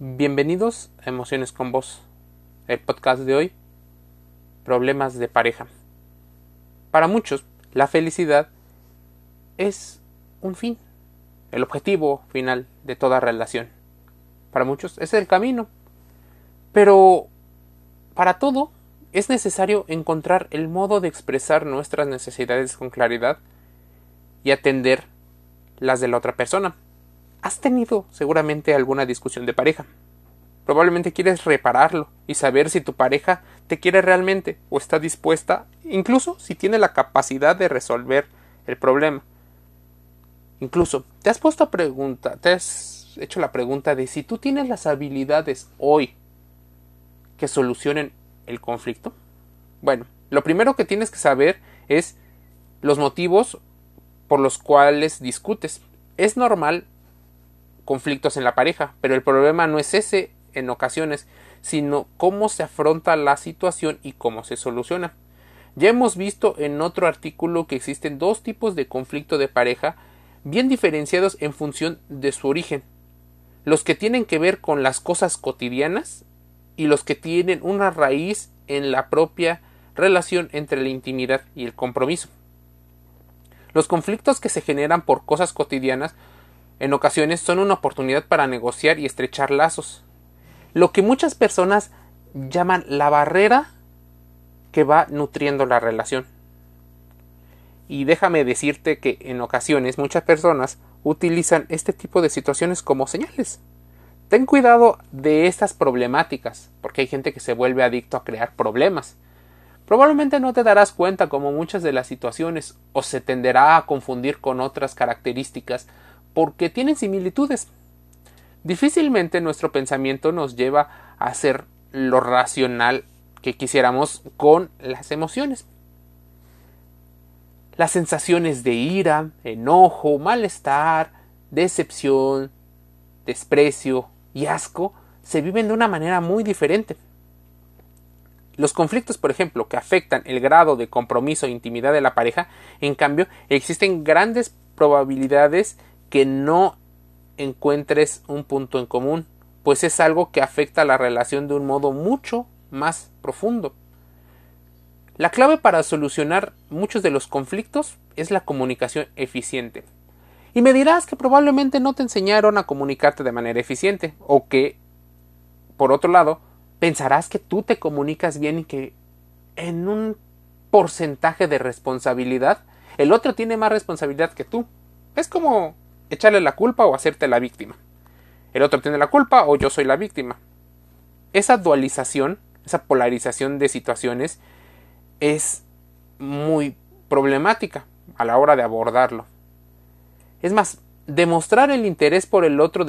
Bienvenidos a Emociones con Vos, el podcast de hoy, Problemas de pareja. Para muchos, la felicidad es un fin, el objetivo final de toda relación. Para muchos es el camino. Pero para todo es necesario encontrar el modo de expresar nuestras necesidades con claridad y atender las de la otra persona has tenido seguramente alguna discusión de pareja. Probablemente quieres repararlo y saber si tu pareja te quiere realmente o está dispuesta, incluso si tiene la capacidad de resolver el problema. Incluso, ¿te has puesto a pregunta, te has hecho la pregunta de si tú tienes las habilidades hoy que solucionen el conflicto? Bueno, lo primero que tienes que saber es los motivos por los cuales discutes. Es normal conflictos en la pareja, pero el problema no es ese en ocasiones, sino cómo se afronta la situación y cómo se soluciona. Ya hemos visto en otro artículo que existen dos tipos de conflicto de pareja bien diferenciados en función de su origen. Los que tienen que ver con las cosas cotidianas y los que tienen una raíz en la propia relación entre la intimidad y el compromiso. Los conflictos que se generan por cosas cotidianas en ocasiones son una oportunidad para negociar y estrechar lazos. Lo que muchas personas llaman la barrera que va nutriendo la relación. Y déjame decirte que en ocasiones muchas personas utilizan este tipo de situaciones como señales. Ten cuidado de estas problemáticas, porque hay gente que se vuelve adicto a crear problemas. Probablemente no te darás cuenta como muchas de las situaciones o se tenderá a confundir con otras características porque tienen similitudes. Difícilmente nuestro pensamiento nos lleva a hacer lo racional que quisiéramos con las emociones. Las sensaciones de ira, enojo, malestar, decepción, desprecio y asco se viven de una manera muy diferente. Los conflictos, por ejemplo, que afectan el grado de compromiso e intimidad de la pareja, en cambio, existen grandes probabilidades que no encuentres un punto en común, pues es algo que afecta a la relación de un modo mucho más profundo. La clave para solucionar muchos de los conflictos es la comunicación eficiente. Y me dirás que probablemente no te enseñaron a comunicarte de manera eficiente, o que, por otro lado, pensarás que tú te comunicas bien y que en un porcentaje de responsabilidad el otro tiene más responsabilidad que tú. Es como echarle la culpa o hacerte la víctima. El otro tiene la culpa o yo soy la víctima. Esa dualización, esa polarización de situaciones es muy problemática a la hora de abordarlo. Es más, demostrar el interés por el otro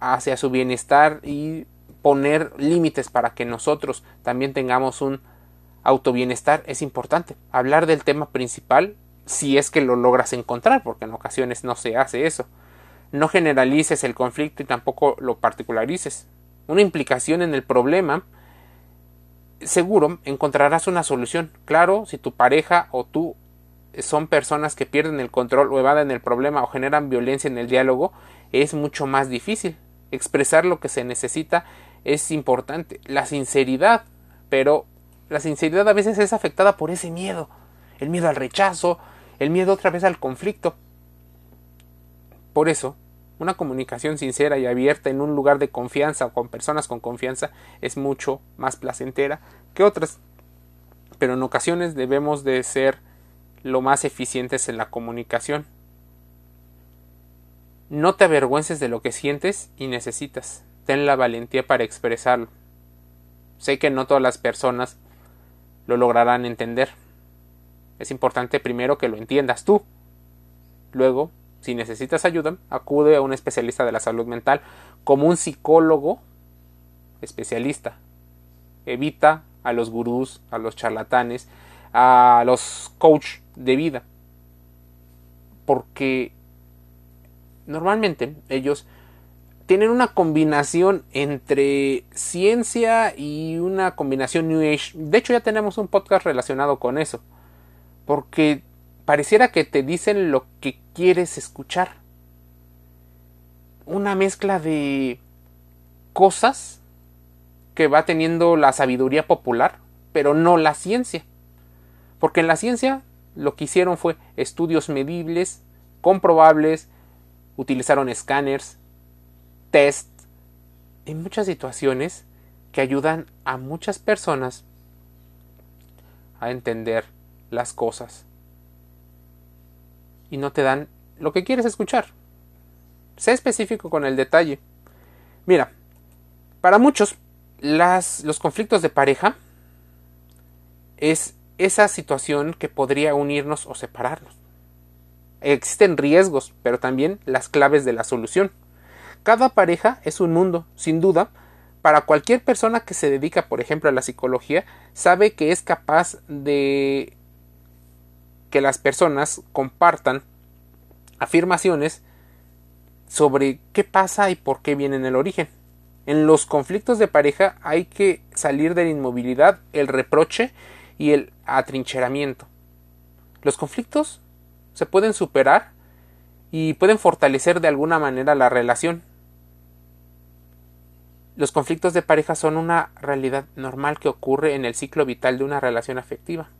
hacia su bienestar y poner límites para que nosotros también tengamos un autobienestar es importante. Hablar del tema principal si es que lo logras encontrar, porque en ocasiones no se hace eso. No generalices el conflicto y tampoco lo particularices. Una implicación en el problema, seguro encontrarás una solución. Claro, si tu pareja o tú son personas que pierden el control o evaden el problema o generan violencia en el diálogo, es mucho más difícil. Expresar lo que se necesita es importante. La sinceridad, pero la sinceridad a veces es afectada por ese miedo. El miedo al rechazo, el miedo otra vez al conflicto. Por eso, una comunicación sincera y abierta en un lugar de confianza o con personas con confianza es mucho más placentera que otras. Pero en ocasiones debemos de ser lo más eficientes en la comunicación. No te avergüences de lo que sientes y necesitas. Ten la valentía para expresarlo. Sé que no todas las personas lo lograrán entender, es importante primero que lo entiendas tú. Luego, si necesitas ayuda, acude a un especialista de la salud mental como un psicólogo especialista. Evita a los gurús, a los charlatanes, a los coach de vida. Porque normalmente ellos tienen una combinación entre ciencia y una combinación New Age. De hecho, ya tenemos un podcast relacionado con eso porque pareciera que te dicen lo que quieres escuchar. Una mezcla de cosas que va teniendo la sabiduría popular, pero no la ciencia. Porque en la ciencia lo que hicieron fue estudios medibles, comprobables, utilizaron escáneres, test, en muchas situaciones que ayudan a muchas personas a entender las cosas. Y no te dan lo que quieres escuchar. Sé específico con el detalle. Mira, para muchos las, los conflictos de pareja es esa situación que podría unirnos o separarnos. Existen riesgos, pero también las claves de la solución. Cada pareja es un mundo, sin duda. Para cualquier persona que se dedica, por ejemplo, a la psicología, sabe que es capaz de que las personas compartan afirmaciones sobre qué pasa y por qué viene en el origen. En los conflictos de pareja hay que salir de la inmovilidad, el reproche y el atrincheramiento. Los conflictos se pueden superar y pueden fortalecer de alguna manera la relación. Los conflictos de pareja son una realidad normal que ocurre en el ciclo vital de una relación afectiva.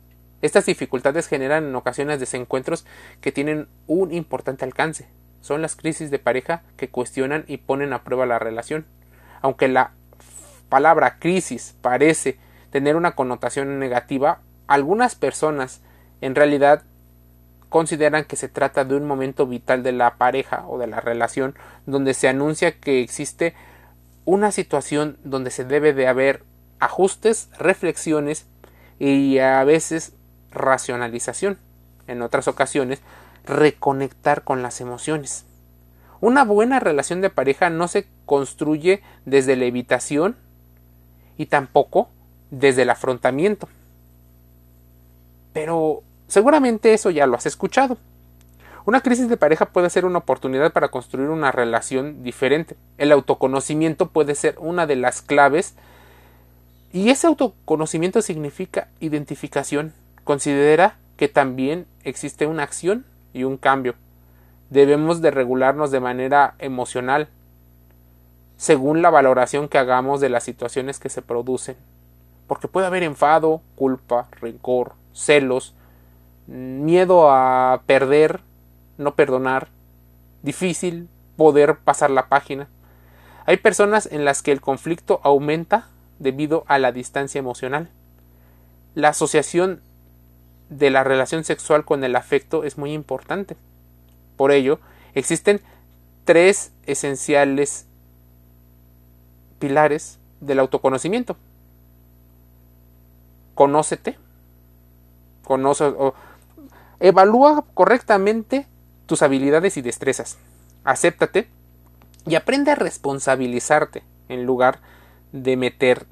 Estas dificultades generan en ocasiones desencuentros que tienen un importante alcance. Son las crisis de pareja que cuestionan y ponen a prueba la relación. Aunque la palabra crisis parece tener una connotación negativa, algunas personas en realidad consideran que se trata de un momento vital de la pareja o de la relación donde se anuncia que existe una situación donde se debe de haber ajustes, reflexiones y a veces racionalización. En otras ocasiones, reconectar con las emociones. Una buena relación de pareja no se construye desde la evitación y tampoco desde el afrontamiento. Pero seguramente eso ya lo has escuchado. Una crisis de pareja puede ser una oportunidad para construir una relación diferente. El autoconocimiento puede ser una de las claves y ese autoconocimiento significa identificación. Considera que también existe una acción y un cambio. Debemos de regularnos de manera emocional según la valoración que hagamos de las situaciones que se producen. Porque puede haber enfado, culpa, rencor, celos, miedo a perder no perdonar, difícil poder pasar la página. Hay personas en las que el conflicto aumenta debido a la distancia emocional. La asociación de la relación sexual con el afecto es muy importante. Por ello, existen tres esenciales pilares del autoconocimiento. Conócete, conoce, evalúa correctamente tus habilidades y destrezas. Acéptate y aprende a responsabilizarte en lugar de meter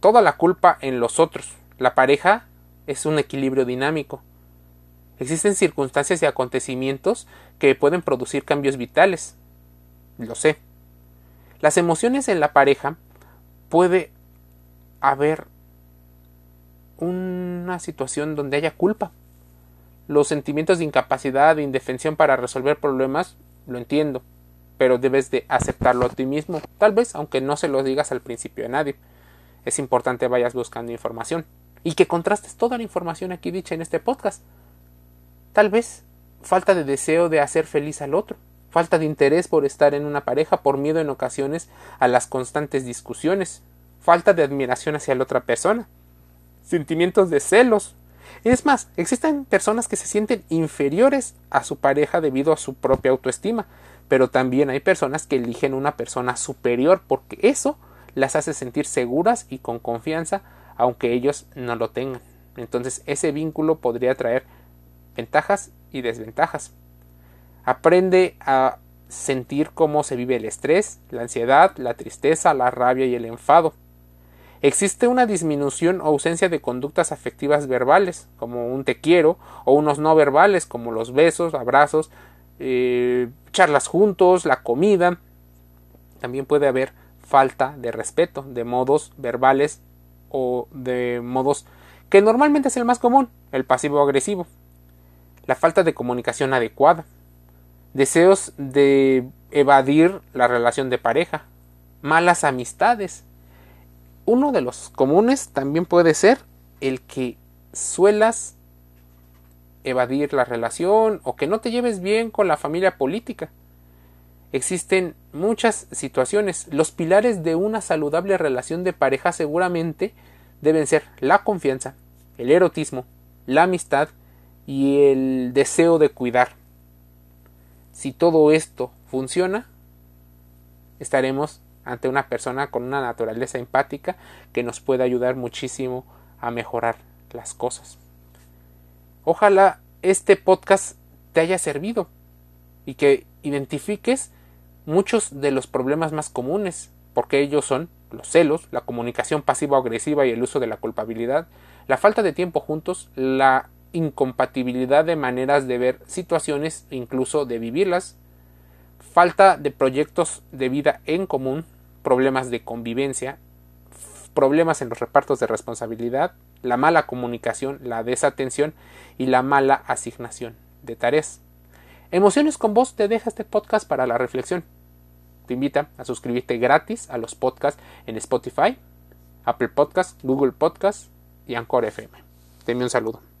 toda la culpa en los otros. La pareja es un equilibrio dinámico. Existen circunstancias y acontecimientos que pueden producir cambios vitales. Lo sé. Las emociones en la pareja puede haber una situación donde haya culpa los sentimientos de incapacidad, de indefensión para resolver problemas, lo entiendo, pero debes de aceptarlo a ti mismo, tal vez aunque no se lo digas al principio a nadie. Es importante vayas buscando información y que contrastes toda la información aquí dicha en este podcast. Tal vez falta de deseo de hacer feliz al otro, falta de interés por estar en una pareja por miedo en ocasiones a las constantes discusiones, falta de admiración hacia la otra persona, sentimientos de celos, es más, existen personas que se sienten inferiores a su pareja debido a su propia autoestima, pero también hay personas que eligen una persona superior porque eso las hace sentir seguras y con confianza aunque ellos no lo tengan. Entonces ese vínculo podría traer ventajas y desventajas. Aprende a sentir cómo se vive el estrés, la ansiedad, la tristeza, la rabia y el enfado. Existe una disminución o ausencia de conductas afectivas verbales, como un te quiero, o unos no verbales, como los besos, abrazos, eh, charlas juntos, la comida. También puede haber falta de respeto, de modos verbales o de modos que normalmente es el más común, el pasivo agresivo. La falta de comunicación adecuada. Deseos de evadir la relación de pareja, malas amistades. Uno de los comunes también puede ser el que suelas evadir la relación o que no te lleves bien con la familia política. Existen muchas situaciones. Los pilares de una saludable relación de pareja seguramente deben ser la confianza, el erotismo, la amistad y el deseo de cuidar. Si todo esto funciona, estaremos ante una persona con una naturaleza empática que nos puede ayudar muchísimo a mejorar las cosas. Ojalá este podcast te haya servido y que identifiques muchos de los problemas más comunes, porque ellos son los celos, la comunicación pasivo-agresiva y el uso de la culpabilidad, la falta de tiempo juntos, la incompatibilidad de maneras de ver situaciones incluso de vivirlas, falta de proyectos de vida en común, problemas de convivencia, problemas en los repartos de responsabilidad, la mala comunicación, la desatención y la mala asignación de tareas. Emociones con vos te deja este podcast para la reflexión. Te invita a suscribirte gratis a los podcasts en Spotify, Apple Podcasts, Google Podcasts y Anchor FM. Te un saludo.